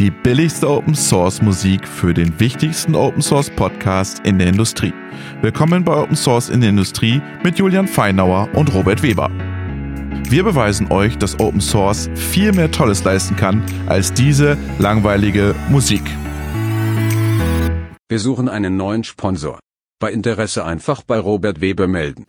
die billigste Open Source Musik für den wichtigsten Open Source Podcast in der Industrie. Willkommen bei Open Source in der Industrie mit Julian Feinauer und Robert Weber. Wir beweisen euch, dass Open Source viel mehr Tolles leisten kann als diese langweilige Musik. Wir suchen einen neuen Sponsor. Bei Interesse einfach bei Robert Weber melden.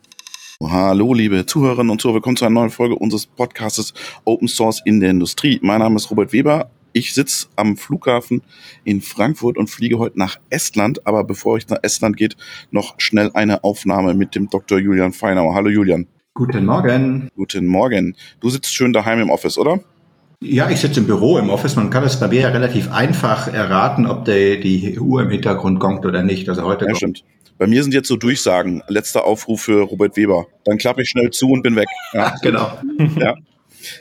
Hallo, liebe Zuhörerinnen und Zuhörer, willkommen zu einer neuen Folge unseres Podcasts Open Source in der Industrie. Mein Name ist Robert Weber. Ich sitze am Flughafen in Frankfurt und fliege heute nach Estland. Aber bevor ich nach Estland geht, noch schnell eine Aufnahme mit dem Dr. Julian Feinauer. Hallo, Julian. Guten Morgen. Guten Morgen. Du sitzt schön daheim im Office, oder? Ja, ich sitze im Büro im Office. Man kann es bei mir ja relativ einfach erraten, ob die, die Uhr im Hintergrund gongt oder nicht. Also heute. Ja, stimmt. Bei mir sind jetzt so Durchsagen. Letzter Aufruf für Robert Weber. Dann klappe ich schnell zu und bin weg. Ja, genau. Ja.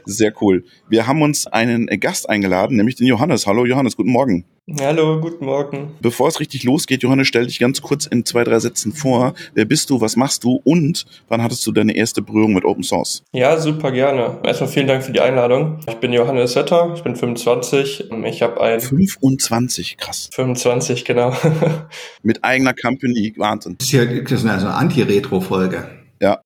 Sehr cool. Wir haben uns einen Gast eingeladen, nämlich den Johannes. Hallo Johannes, guten Morgen. Hallo, guten Morgen. Bevor es richtig losgeht, Johannes, stell dich ganz kurz in zwei, drei Sätzen vor. Wer bist du, was machst du und wann hattest du deine erste Berührung mit Open Source? Ja, super gerne. Erstmal vielen Dank für die Einladung. Ich bin Johannes Setter, ich bin 25. Ich habe ein... 25, krass. 25, genau. mit eigener Company, Wahnsinn. Das ist ja das ist eine Anti-Retro-Folge. Ja.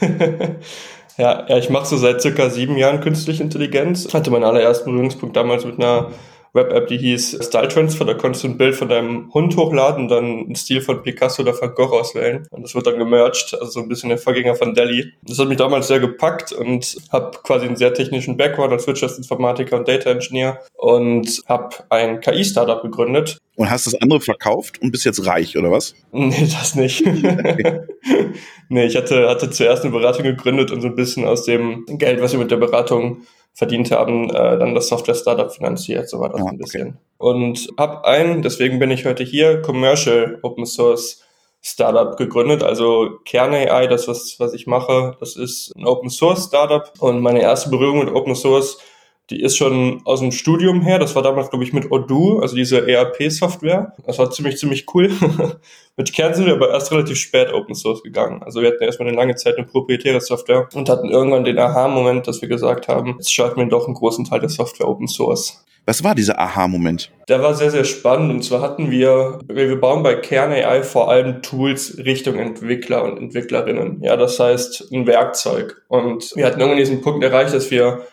Ja, ja ich mache so seit circa sieben Jahren künstliche Intelligenz. Ich hatte meinen allerersten Berührungspunkt damals mit einer Web-App, die hieß Style Transfer. Da konntest du ein Bild von deinem Hund hochladen, dann einen Stil von Picasso oder Van Gogh auswählen. Und das wird dann gemerged, also so ein bisschen der Vorgänger von Delhi. Das hat mich damals sehr gepackt und habe quasi einen sehr technischen Background als Wirtschaftsinformatiker und Data Engineer und habe ein KI-Startup gegründet. Und hast das andere verkauft und bist jetzt reich, oder was? Nee, das nicht. nee, ich hatte, hatte zuerst eine Beratung gegründet und so ein bisschen aus dem Geld, was wir mit der Beratung verdient haben, äh, dann das Software-Startup finanziert, so war das ah, ein bisschen. Okay. Und habe ein, deswegen bin ich heute hier, Commercial Open Source Startup gegründet, also Kern AI, das was, was ich mache, das ist ein Open Source Startup und meine erste Berührung mit Open Source die ist schon aus dem Studium her. Das war damals, glaube ich, mit Odoo, also diese ERP-Software. Das war ziemlich, ziemlich cool. mit Kern sind wir aber erst relativ spät Open Source gegangen. Also wir hatten erstmal eine lange Zeit eine proprietäre Software und hatten irgendwann den Aha-Moment, dass wir gesagt haben, jetzt schalten wir doch einen großen Teil der Software Open Source. Was war dieser Aha-Moment? Der war sehr, sehr spannend. Und zwar hatten wir, wir bauen bei Kern AI vor allem Tools Richtung Entwickler und Entwicklerinnen. Ja, das heißt ein Werkzeug. Und wir hatten irgendwann diesen Punkt erreicht, dass wir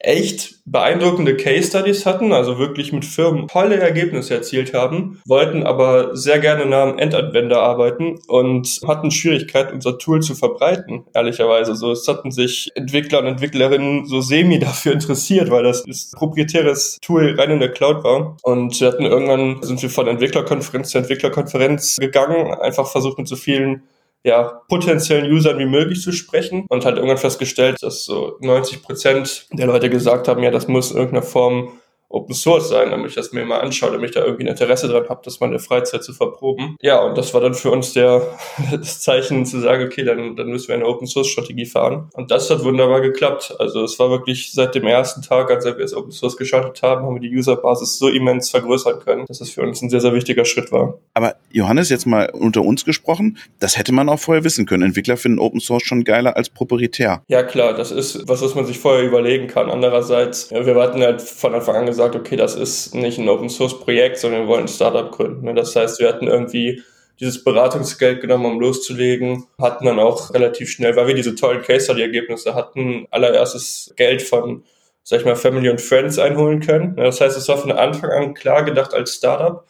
echt beeindruckende Case Studies hatten, also wirklich mit Firmen tolle Ergebnisse erzielt haben, wollten aber sehr gerne nah am Endanwender arbeiten und hatten Schwierigkeiten, unser Tool zu verbreiten, ehrlicherweise. So, es hatten sich Entwickler und Entwicklerinnen so semi dafür interessiert, weil das ein proprietäres Tool rein in der Cloud war. Und wir hatten irgendwann, sind wir von Entwicklerkonferenz zu Entwicklerkonferenz gegangen, einfach versucht mit so vielen ja, potenziellen Usern wie möglich zu sprechen und halt irgendwann festgestellt, dass so 90 Prozent der Leute gesagt haben, ja, das muss in irgendeiner Form Open Source sein, damit ich das mir mal anschaue, damit ich da irgendwie ein Interesse dran habe, das mal in der Freizeit zu verproben. Ja, und das war dann für uns der, das Zeichen zu sagen, okay, dann, dann müssen wir eine Open Source Strategie fahren. Und das hat wunderbar geklappt. Also es war wirklich seit dem ersten Tag, als wir es Open Source gestartet haben, haben wir die Userbasis so immens vergrößern können, dass das für uns ein sehr, sehr wichtiger Schritt war. Aber Johannes, jetzt mal unter uns gesprochen, das hätte man auch vorher wissen können. Entwickler finden Open Source schon geiler als proprietär. Ja, klar, das ist was, was man sich vorher überlegen kann. Andererseits, wir hatten halt von Anfang an gesagt, gesagt, okay, das ist nicht ein Open Source Projekt, sondern wir wollen ein Startup gründen. Ne? Das heißt, wir hatten irgendwie dieses Beratungsgeld genommen, um loszulegen, hatten dann auch relativ schnell, weil wir diese tollen Case Study Ergebnisse hatten, allererstes Geld von, sag ich mal, Family und Friends einholen können. Ne? Das heißt, es war von Anfang an klar gedacht als Startup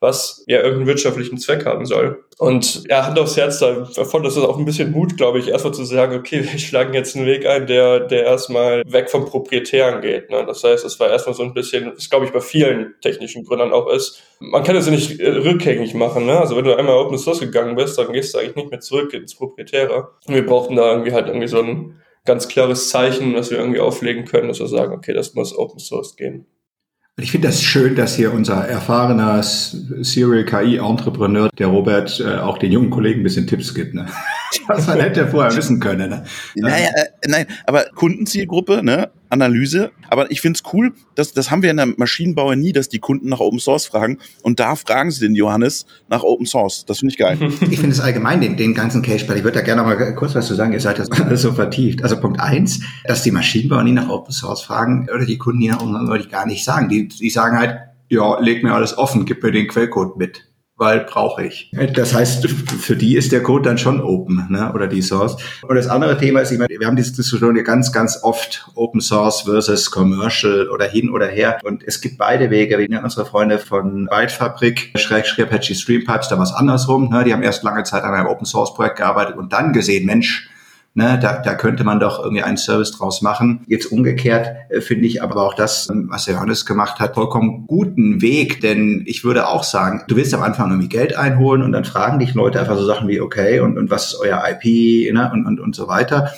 was ja irgendeinen wirtschaftlichen Zweck haben soll. Und er hat aufs Herz davon, dass es auch ein bisschen Mut, glaube ich, erstmal zu sagen, okay, wir schlagen jetzt einen Weg ein, der, der erstmal weg vom Proprietären geht. Ne? Das heißt, es war erstmal so ein bisschen, was glaube ich bei vielen technischen Gründern auch ist, man kann es ja nicht äh, rückgängig machen. Ne? Also wenn du einmal Open Source gegangen bist, dann gehst du eigentlich nicht mehr zurück ins Proprietäre. Und wir brauchten da irgendwie halt irgendwie so ein ganz klares Zeichen, was wir irgendwie auflegen können, dass wir sagen, okay, das muss Open Source gehen. Ich finde das schön, dass hier unser erfahrener Serial KI-Entrepreneur, der Robert, äh, auch den jungen Kollegen ein bisschen Tipps gibt. Ne? Was man hätte vorher wissen können. Ne? Naja, äh, nein, aber Kundenzielgruppe, ne? Analyse. Aber ich finde es cool, dass, das haben wir in der Maschinenbauer nie, dass die Kunden nach Open Source fragen. Und da fragen sie den Johannes nach Open Source. Das finde ich geil. Ich finde es allgemein, den, den ganzen Case, ich würde da gerne noch mal kurz was zu sagen. Ihr seid das alles so vertieft. Also Punkt eins, dass die Maschinenbauer nie nach Open Source fragen oder die Kunden nie nach Open Source, würde ich gar nicht sagen. Die, die sagen halt, ja, leg mir alles offen, gib mir den Quellcode mit weil brauche ich. Das heißt, für die ist der Code dann schon open, ne? oder die Source. Und das andere Thema ist, ich meine, wir haben diese Diskussion ja ganz, ganz oft, Open Source versus Commercial oder hin oder her. Und es gibt beide Wege. Wie unsere Freunde von Bytefabrik, Schrägstrich Apache Streampipes, da war es andersrum. Ne? Die haben erst lange Zeit an einem Open Source Projekt gearbeitet und dann gesehen, Mensch, Ne, da, da könnte man doch irgendwie einen Service draus machen. Jetzt umgekehrt äh, finde ich aber auch das, ähm, was der Johannes gemacht hat, vollkommen guten Weg. Denn ich würde auch sagen, du willst am Anfang irgendwie Geld einholen und dann fragen dich Leute einfach so Sachen wie, okay, und, und was ist euer IP ne, und, und, und so weiter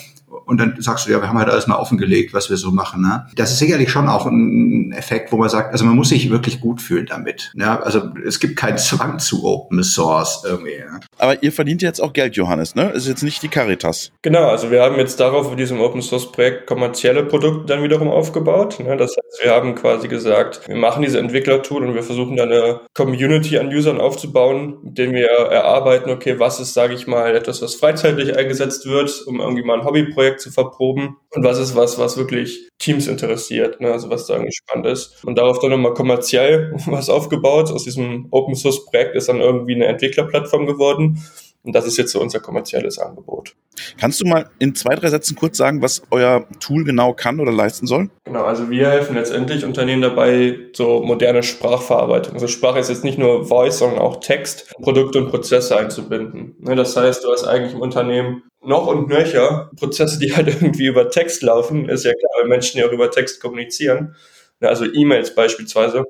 und dann sagst du, ja, wir haben halt alles mal offengelegt, was wir so machen. Ne? Das ist sicherlich schon auch ein Effekt, wo man sagt, also man muss sich wirklich gut fühlen damit. Ja? Also es gibt keinen Zwang zu Open Source irgendwie. Ja? Aber ihr verdient jetzt auch Geld, Johannes, ne? Ist jetzt nicht die Caritas. Genau, also wir haben jetzt darauf in diesem Open Source Projekt kommerzielle Produkte dann wiederum aufgebaut. Ne? Das heißt, wir haben quasi gesagt, wir machen diese Entwicklertool und wir versuchen dann eine Community an Usern aufzubauen, mit denen wir erarbeiten, okay, was ist, sage ich mal, etwas, was freizeitlich eingesetzt wird, um irgendwie mal ein Hobbyprojekt zu verproben und was ist was, was wirklich Teams interessiert, ne? also was da irgendwie spannend ist. Und darauf dann nochmal kommerziell was aufgebaut. Aus diesem Open Source Projekt ist dann irgendwie eine Entwicklerplattform geworden. Und das ist jetzt so unser kommerzielles Angebot. Kannst du mal in zwei, drei Sätzen kurz sagen, was euer Tool genau kann oder leisten soll? Genau, also wir helfen letztendlich Unternehmen dabei, so moderne Sprachverarbeitung. Also Sprache ist jetzt nicht nur Voice, sondern auch Text, Produkte und Prozesse einzubinden. Ne, das heißt, du hast eigentlich im Unternehmen noch und nöcher Prozesse, die halt irgendwie über Text laufen. Ist ja klar, weil Menschen ja auch über Text kommunizieren. Also E-Mails beispielsweise.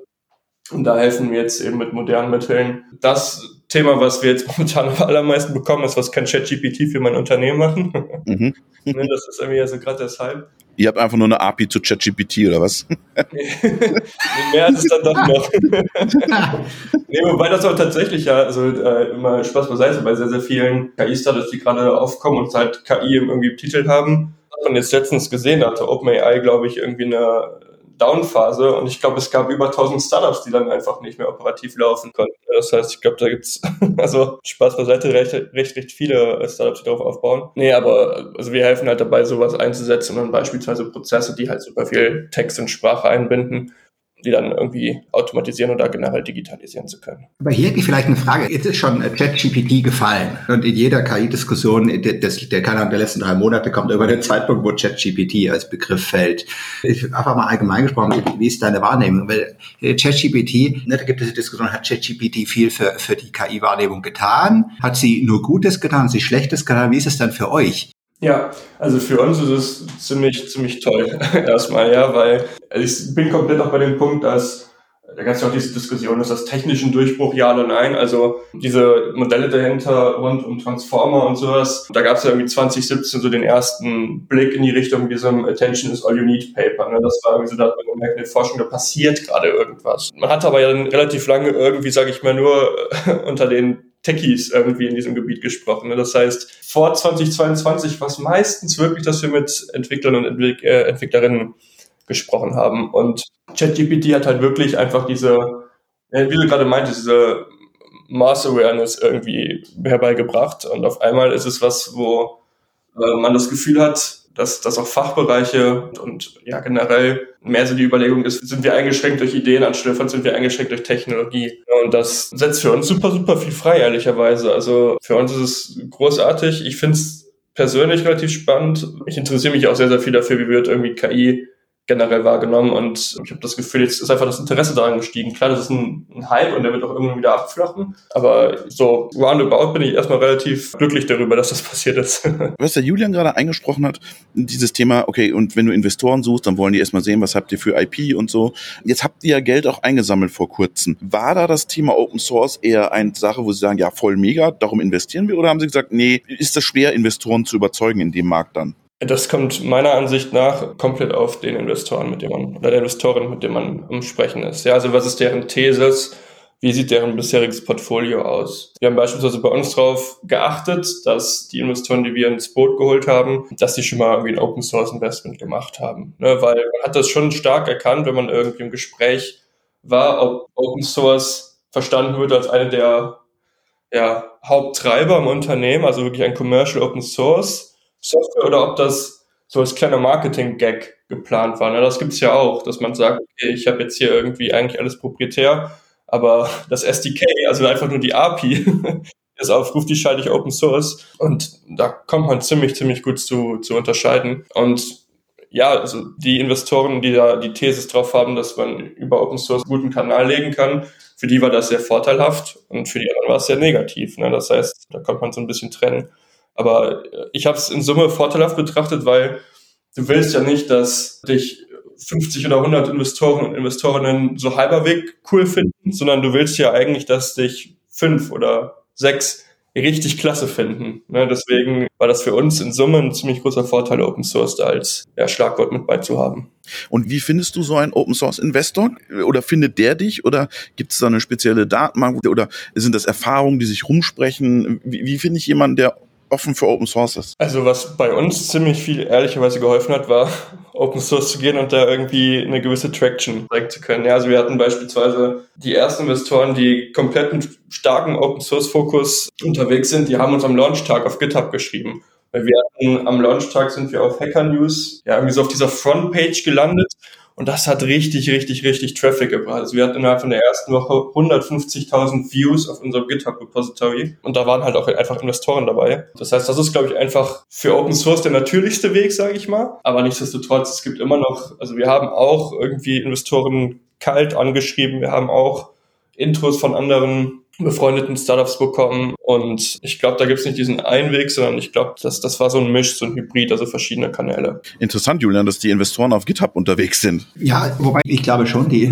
Und da helfen wir jetzt eben mit modernen Mitteln. Das Thema, was wir jetzt momentan am allermeisten bekommen, ist, was kann ChatGPT für mein Unternehmen machen? Mhm. Ne, das ist irgendwie also gerade deshalb. Ihr habt einfach nur eine API zu ChatGPT oder was? Mehr als es dann doch noch. nee, wobei das auch tatsächlich ja, also äh, immer Spaß beiseite, bei sehr, sehr vielen KI-Startups, die gerade aufkommen und halt KI irgendwie im Titel haben. Und jetzt letztens gesehen hatte OpenAI, glaube ich, irgendwie eine Downphase und ich glaube, es gab über 1000 Startups, die dann einfach nicht mehr operativ laufen konnten. Das heißt, ich glaube, da gibt's also Spaß beiseite recht, recht, recht viele Startups, die darauf aufbauen. Nee, aber also wir helfen halt dabei, sowas einzusetzen und dann beispielsweise Prozesse, die halt super viel Text und Sprache einbinden die dann irgendwie automatisieren oder generell digitalisieren zu können. Aber hier hätte ich vielleicht eine Frage. Jetzt ist schon ChatGPT gefallen und in jeder KI-Diskussion der, Ahnung, der letzten drei Monate kommt irgendwann der Zeitpunkt, wo ChatGPT als Begriff fällt. Ich, einfach mal allgemein gesprochen, wie ist deine Wahrnehmung? Weil äh, ChatGPT, ne, da gibt es die Diskussion, hat ChatGPT viel für, für die KI-Wahrnehmung getan? Hat sie nur Gutes getan, hat sie Schlechtes getan? Wie ist es dann für euch? Ja, also für uns ist es ziemlich, ziemlich toll. Erstmal, ja, weil ich bin komplett auch bei dem Punkt, dass da gab es ja auch diese Diskussion, ist das technischen Durchbruch ja oder nein? Also diese Modelle dahinter rund um Transformer und sowas. Da gab es ja irgendwie 2017 so den ersten Blick in die Richtung diesem Attention is all you need Paper. Ne? Das war irgendwie so, da hat man gemerkt, in der Forschung, da passiert gerade irgendwas. Man hat aber ja dann relativ lange irgendwie, sage ich mal, nur unter den Techies irgendwie in diesem Gebiet gesprochen. Ne? Das heißt, vor 2022 war es meistens wirklich, dass wir mit Entwicklern und Entwick äh, Entwicklerinnen gesprochen haben. Und ChatGPT hat halt wirklich einfach diese, wie du gerade meintest, diese Mass Awareness irgendwie herbeigebracht. Und auf einmal ist es was, wo äh, man das Gefühl hat, dass, dass auch Fachbereiche und, und ja generell mehr so die Überlegung ist, sind wir eingeschränkt durch Ideen anstelle von sind wir eingeschränkt durch Technologie. Und das setzt für uns super, super viel frei, ehrlicherweise. Also für uns ist es großartig. Ich finde es persönlich relativ spannend. Ich interessiere mich auch sehr, sehr viel dafür, wie wird irgendwie KI generell wahrgenommen und ich habe das Gefühl, jetzt ist einfach das Interesse daran gestiegen. Klar, das ist ein, ein Hype und der wird auch irgendwann wieder abflachen, aber so roundabout bin ich erstmal relativ glücklich darüber, dass das passiert ist. Was der Julian gerade eingesprochen hat, dieses Thema, okay, und wenn du Investoren suchst, dann wollen die erstmal sehen, was habt ihr für IP und so. Jetzt habt ihr ja Geld auch eingesammelt vor kurzem. War da das Thema Open Source eher eine Sache, wo sie sagen, ja, voll mega, darum investieren wir, oder haben sie gesagt, nee, ist das schwer, Investoren zu überzeugen in dem Markt dann? Das kommt meiner Ansicht nach komplett auf den Investoren, mit dem man, oder der Investorin, mit dem man am Sprechen ist. Ja, also was ist deren Thesis? Wie sieht deren bisheriges Portfolio aus? Wir haben beispielsweise bei uns darauf geachtet, dass die Investoren, die wir ins Boot geholt haben, dass die schon mal irgendwie ein Open Source Investment gemacht haben. Ne, weil man hat das schon stark erkannt, wenn man irgendwie im Gespräch war, ob Open Source verstanden wird als eine der ja, Haupttreiber im Unternehmen, also wirklich ein Commercial Open Source Software oder ob das so als kleiner Marketing-Gag geplant war. Ne? Das gibt's ja auch, dass man sagt, okay, ich habe jetzt hier irgendwie eigentlich alles proprietär, aber das SDK, also einfach nur die API, das aufruft, die schalte ich Open Source. Und da kommt man ziemlich, ziemlich gut zu, zu unterscheiden. Und ja, also die Investoren, die da die Thesis drauf haben, dass man über Open Source einen guten Kanal legen kann, für die war das sehr vorteilhaft und für die anderen war es sehr negativ. Ne? Das heißt, da konnte man so ein bisschen trennen. Aber äh, ich habe es in Summe vorteilhaft betrachtet, weil du willst ja nicht, dass dich 50 oder 100 Investoren und Investorinnen so halberweg cool finden, sondern du willst ja eigentlich, dass dich fünf oder sechs richtig klasse finden. Ne, deswegen war das für uns in Summe ein ziemlich großer Vorteil, Open Source da als ja, Schlagwort mit beizuhaben. Und wie findest du so einen Open Source Investor? Oder findet der dich? Oder gibt es da eine spezielle Datenbank? Oder sind das Erfahrungen, die sich rumsprechen? Wie, wie finde ich jemanden, der offen für Open Source ist. Also was bei uns ziemlich viel ehrlicherweise geholfen hat, war Open Source zu gehen und da irgendwie eine gewisse Traction zeigen zu können. Ja, also wir hatten beispielsweise die ersten Investoren, die kompletten starken Open Source Fokus unterwegs sind, die haben uns am Launchtag auf GitHub geschrieben. Weil wir hatten am Launchtag sind wir auf Hacker News, ja, irgendwie so auf dieser Frontpage gelandet und das hat richtig, richtig, richtig Traffic gebracht. Also wir hatten innerhalb von der ersten Woche 150.000 Views auf unserem GitHub-Repository. Und da waren halt auch einfach Investoren dabei. Das heißt, das ist, glaube ich, einfach für Open Source der natürlichste Weg, sage ich mal. Aber nichtsdestotrotz, es gibt immer noch, also wir haben auch irgendwie Investoren kalt angeschrieben. Wir haben auch Intros von anderen befreundeten Startups bekommen. Und ich glaube, da gibt es nicht diesen einen Weg, sondern ich glaube, das, das war so ein Misch, so ein Hybrid, also verschiedene Kanäle. Interessant, Julian, dass die Investoren auf GitHub unterwegs sind. Ja, wobei ich glaube schon, die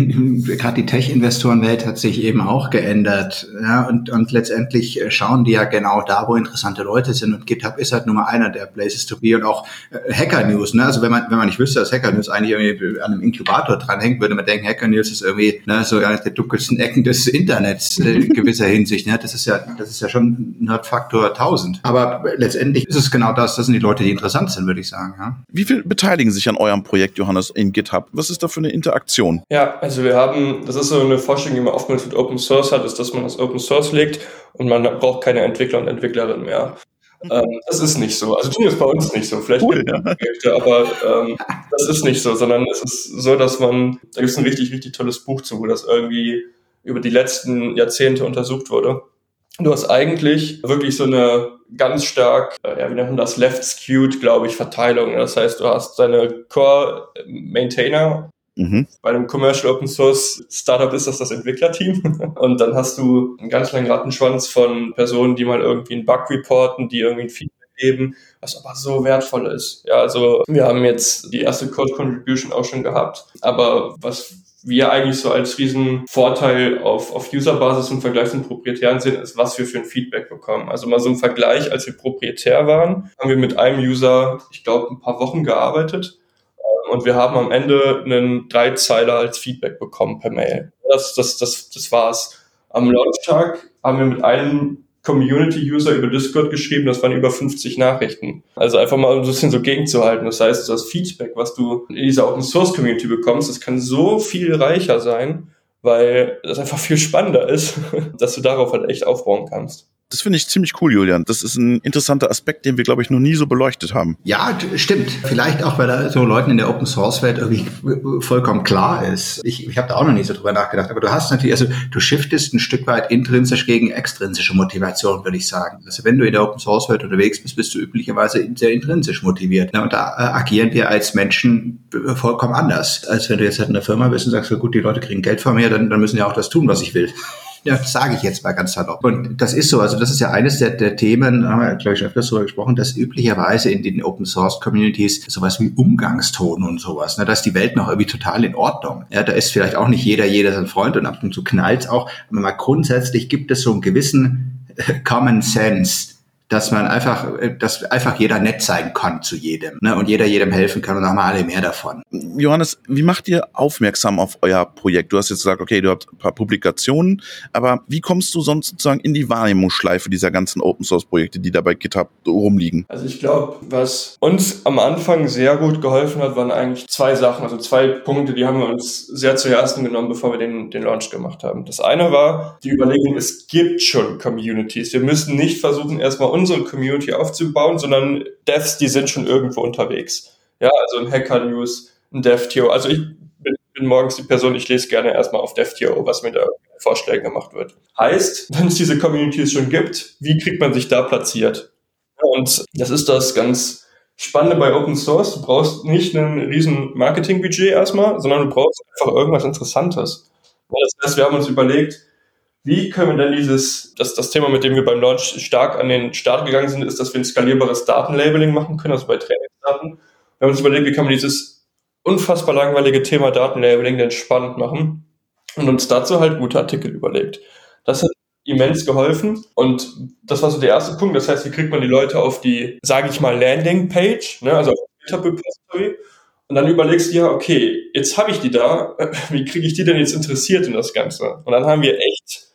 gerade die Tech-Investorenwelt hat sich eben auch geändert. Ja, und, und letztendlich äh, schauen die ja genau da, wo interessante Leute sind. Und GitHub ist halt Nummer einer der Places to be und auch äh, Hacker News. Ne? Also wenn man, wenn man nicht wüsste, dass Hacker News eigentlich irgendwie an einem Inkubator dranhängt, würde man denken, Hacker News ist irgendwie ne, so eine der dunkelsten Ecken des Internets äh, gewisser Hinsicht. Ne? Das ist ja, das ist ja schon Nerdfaktor 1000. Aber letztendlich ist es genau das. Das sind die Leute, die interessant sind, würde ich sagen. Ja? Wie viel beteiligen sich an eurem Projekt, Johannes, in GitHub? Was ist da für eine Interaktion? Ja, also wir haben, das ist so eine Forschung, die man oftmals mit Open Source hat, ist, dass man das Open Source legt und man braucht keine Entwickler und Entwicklerinnen mehr. Ähm, das ist nicht so. Also zumindest bei uns nicht so. Vielleicht cool, ja. Projekte, aber ähm, das ist nicht so, sondern es ist so, dass man, da gibt es ein richtig, richtig tolles Buch zu, wo das irgendwie über die letzten Jahrzehnte untersucht wurde. Du hast eigentlich wirklich so eine ganz stark, äh, ja, wie nennt man das, left-skewed, glaube ich, Verteilung. Das heißt, du hast deine Core-Maintainer. Mhm. Bei einem Commercial Open Source Startup ist das das Entwicklerteam. Und dann hast du einen ganz langen Rattenschwanz von Personen, die mal irgendwie einen Bug reporten, die irgendwie ein Feedback geben, was aber so wertvoll ist. Ja, also wir haben jetzt die erste Code Contribution auch schon gehabt. Aber was wir eigentlich so als riesen Vorteil auf, auf Userbasis im Vergleich zum Proprietären sehen, ist, was wir für ein Feedback bekommen. Also mal so ein Vergleich, als wir proprietär waren, haben wir mit einem User, ich glaube, ein paar Wochen gearbeitet ähm, und wir haben am Ende einen Dreizeiler als Feedback bekommen per Mail. Das, das, das, das war's. Am Launchtag haben wir mit einem Community-User über Discord geschrieben, das waren über 50 Nachrichten. Also einfach mal ein bisschen so gegenzuhalten. Das heißt, das Feedback, was du in dieser Open Source Community bekommst, das kann so viel reicher sein, weil das einfach viel spannender ist, dass du darauf halt echt aufbauen kannst. Das finde ich ziemlich cool, Julian. Das ist ein interessanter Aspekt, den wir, glaube ich, noch nie so beleuchtet haben. Ja, stimmt. Vielleicht auch, weil da so Leuten in der Open Source Welt irgendwie vollkommen klar ist. Ich, ich habe da auch noch nie so drüber nachgedacht. Aber du hast natürlich, also du shiftest ein Stück weit intrinsisch gegen extrinsische Motivation, würde ich sagen. Also wenn du in der Open Source Welt unterwegs bist, bist du üblicherweise sehr intrinsisch motiviert. Und da äh, agieren wir als Menschen vollkommen anders, als wenn du jetzt halt in der Firma bist und sagst, gut, die Leute kriegen Geld von mir, dann, dann müssen ja auch das tun, was ich will. Ja, das sage ich jetzt mal ganz salopp. Und das ist so, also das ist ja eines der, der Themen, haben wir, glaube ich, öfters darüber gesprochen, dass üblicherweise in den Open Source Communities sowas wie Umgangston und sowas, ne, da ist die Welt noch irgendwie total in Ordnung. Ja, da ist vielleicht auch nicht jeder, jeder sein Freund und ab und zu knallt auch, aber mal grundsätzlich gibt es so einen gewissen Common Sense, dass man einfach, dass einfach jeder nett sein kann zu jedem ne? und jeder jedem helfen kann und auch mal alle mehr davon. Johannes, wie macht ihr aufmerksam auf euer Projekt? Du hast jetzt gesagt, okay, du habt ein paar Publikationen, aber wie kommst du sonst sozusagen in die Wahrnehmungsschleife dieser ganzen Open Source Projekte, die da bei GitHub rumliegen? Also ich glaube, was uns am Anfang sehr gut geholfen hat, waren eigentlich zwei Sachen, also zwei Punkte, die haben wir uns sehr zu Herzen genommen, bevor wir den, den Launch gemacht haben. Das eine war die Überlegung, es gibt schon Communities. Wir müssen nicht versuchen, erstmal unsere Community aufzubauen, sondern Devs, die sind schon irgendwo unterwegs. Ja, also im Hacker News, ein DevTO. Also ich bin, bin morgens die Person, ich lese gerne erstmal auf DevTO, was mir da Vorschlägen gemacht wird. Heißt, wenn es diese Communities schon gibt, wie kriegt man sich da platziert? Und das ist das ganz Spannende bei Open Source. Du brauchst nicht ein riesen Marketingbudget erstmal, sondern du brauchst einfach irgendwas Interessantes. Das heißt, wir haben uns überlegt, wie können wir denn dieses, das, das Thema, mit dem wir beim Launch stark an den Start gegangen sind, ist, dass wir ein skalierbares Datenlabeling machen können, also bei Trainingsdaten. Wir haben uns überlegt, wie kann man dieses unfassbar langweilige Thema Datenlabeling denn spannend machen und uns dazu halt gute Artikel überlegt. Das hat immens geholfen und das war so der erste Punkt. Das heißt, wie kriegt man die Leute auf die, sage ich mal, Landingpage, ne, also auf GitHub Repository und dann überlegst du ja, okay, jetzt habe ich die da, wie kriege ich die denn jetzt interessiert in das Ganze? Und dann haben wir echt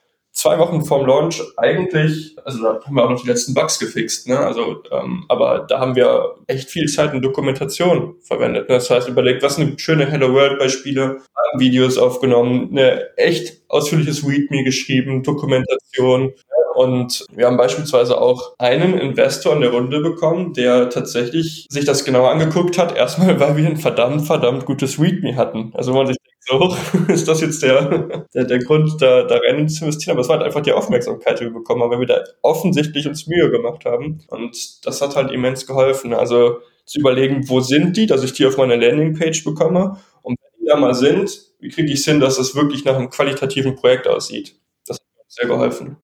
zwei Wochen vorm Launch eigentlich, also da haben wir auch noch die letzten Bugs gefixt, ne? Also, ähm, aber da haben wir echt viel Zeit in Dokumentation verwendet. Ne? Das heißt, überlegt, was sind schöne Hello World Beispiele, Videos aufgenommen, eine echt ausführliches README geschrieben, Dokumentation. Und wir haben beispielsweise auch einen Investor in der Runde bekommen, der tatsächlich sich das genau angeguckt hat. Erstmal, weil wir ein verdammt, verdammt gutes README hatten. Also wenn man sich so, ist das jetzt der, der, der Grund, da, da rein zu investieren. Aber es war halt einfach die Aufmerksamkeit, die wir bekommen haben, weil wir da offensichtlich uns Mühe gemacht haben. Und das hat halt immens geholfen. Also zu überlegen, wo sind die, dass ich die auf meine Landingpage bekomme. Und wenn die da mal sind, wie kriege ich es hin, dass es wirklich nach einem qualitativen Projekt aussieht. Das hat mir sehr geholfen.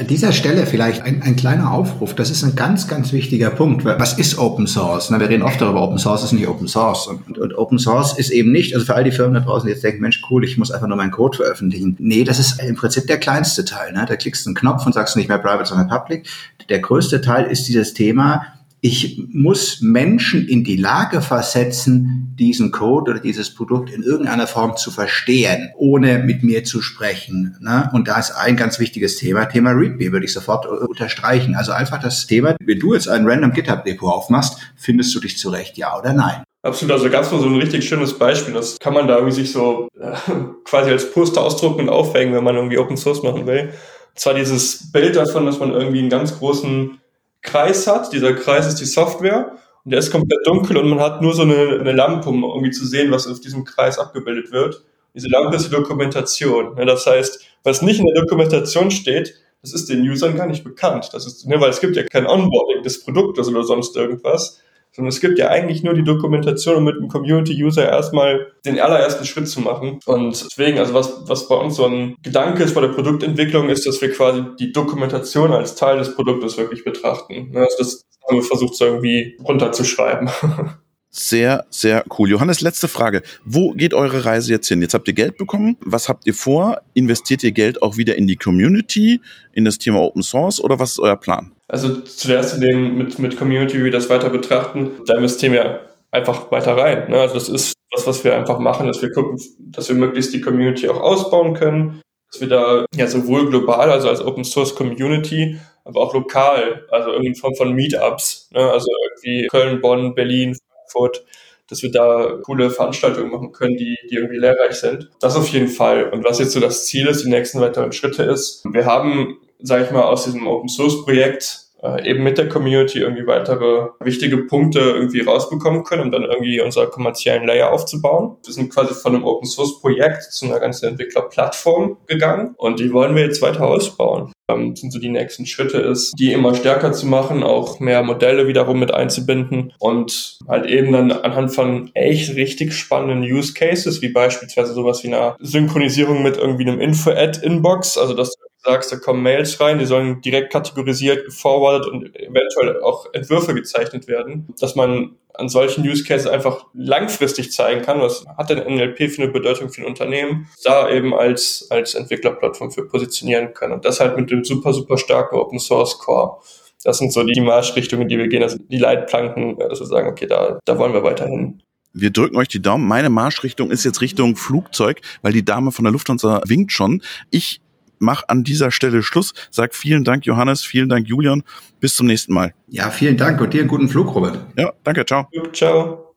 An dieser Stelle vielleicht ein, ein kleiner Aufruf. Das ist ein ganz, ganz wichtiger Punkt. Was ist Open Source? Na, wir reden oft darüber, Open Source ist nicht Open Source. Und, und, Open Source ist eben nicht, also für all die Firmen da draußen, die jetzt denken, Mensch, cool, ich muss einfach nur meinen Code veröffentlichen. Nee, das ist im Prinzip der kleinste Teil. Ne? Da klickst du einen Knopf und sagst nicht mehr private, sondern public. Der größte Teil ist dieses Thema, ich muss Menschen in die Lage versetzen, diesen Code oder dieses Produkt in irgendeiner Form zu verstehen, ohne mit mir zu sprechen. Ne? Und da ist ein ganz wichtiges Thema, Thema README, würde ich sofort unterstreichen. Also einfach das Thema, wenn du jetzt ein random GitHub-Repo aufmachst, findest du dich zurecht, ja oder nein? Absolut, also ganz mal so ein richtig schönes Beispiel. Das kann man da irgendwie sich so äh, quasi als Poster ausdrucken und aufhängen, wenn man irgendwie Open Source machen will. Und zwar dieses Bild davon, dass man irgendwie einen ganz großen Kreis hat. Dieser Kreis ist die Software und der ist komplett dunkel und man hat nur so eine, eine Lampe, um irgendwie zu sehen, was auf diesem Kreis abgebildet wird. Diese Lampe ist die Dokumentation. Das heißt, was nicht in der Dokumentation steht, das ist den Usern gar nicht bekannt. Das ist, ne, weil es gibt ja kein Onboarding des Produktes oder sonst irgendwas sondern es gibt ja eigentlich nur die Dokumentation, um mit dem Community-User erstmal den allerersten Schritt zu machen. Und deswegen, also was, was bei uns so ein Gedanke ist bei der Produktentwicklung, ist, dass wir quasi die Dokumentation als Teil des Produktes wirklich betrachten. Also das haben wir versucht, so irgendwie runterzuschreiben. Sehr, sehr cool. Johannes, letzte Frage. Wo geht eure Reise jetzt hin? Jetzt habt ihr Geld bekommen. Was habt ihr vor? Investiert ihr Geld auch wieder in die Community, in das Thema Open Source oder was ist euer Plan? Also zuerst in dem, mit, mit Community, wie wir das weiter betrachten, da investieren wir einfach weiter rein. Ne? Also das ist was, was wir einfach machen, dass wir gucken, dass wir möglichst die Community auch ausbauen können, dass wir da ja sowohl global, also als Open Source Community, aber auch lokal, also irgendwie in Form von Meetups, ne? also irgendwie Köln, Bonn, Berlin, Frankfurt, dass wir da coole Veranstaltungen machen können, die, die irgendwie lehrreich sind. Das auf jeden Fall. Und was jetzt so das Ziel ist, die nächsten weiteren Schritte ist, wir haben, sage ich mal, aus diesem Open Source Projekt äh, eben mit der Community irgendwie weitere wichtige Punkte irgendwie rausbekommen können, um dann irgendwie unser kommerziellen Layer aufzubauen. Wir sind quasi von einem Open Source Projekt zu einer ganzen Entwicklerplattform gegangen und die wollen wir jetzt weiter ausbauen. Ähm, sind so die nächsten Schritte ist, die immer stärker zu machen, auch mehr Modelle wiederum mit einzubinden und halt eben dann anhand von echt richtig spannenden Use Cases, wie beispielsweise sowas wie einer Synchronisierung mit irgendwie einem Info-Ad-Inbox, also dass sagst, da kommen Mails rein, die sollen direkt kategorisiert, geforwardet und eventuell auch Entwürfe gezeichnet werden, dass man an solchen Use Cases einfach langfristig zeigen kann, was hat denn NLP für eine Bedeutung für ein Unternehmen, da eben als, als Entwicklerplattform für positionieren können. Und das halt mit dem super, super starken Open Source Core. Das sind so die Marschrichtungen, die wir gehen, also die Leitplanken, dass wir sagen, okay, da, da wollen wir weiterhin. Wir drücken euch die Daumen. Meine Marschrichtung ist jetzt Richtung Flugzeug, weil die Dame von der Lufthansa winkt schon. Ich mach an dieser Stelle Schluss. Sag vielen Dank, Johannes, vielen Dank, Julian. Bis zum nächsten Mal. Ja, vielen Dank und dir einen guten Flug, Robert. Ja, danke, ciao. Ciao.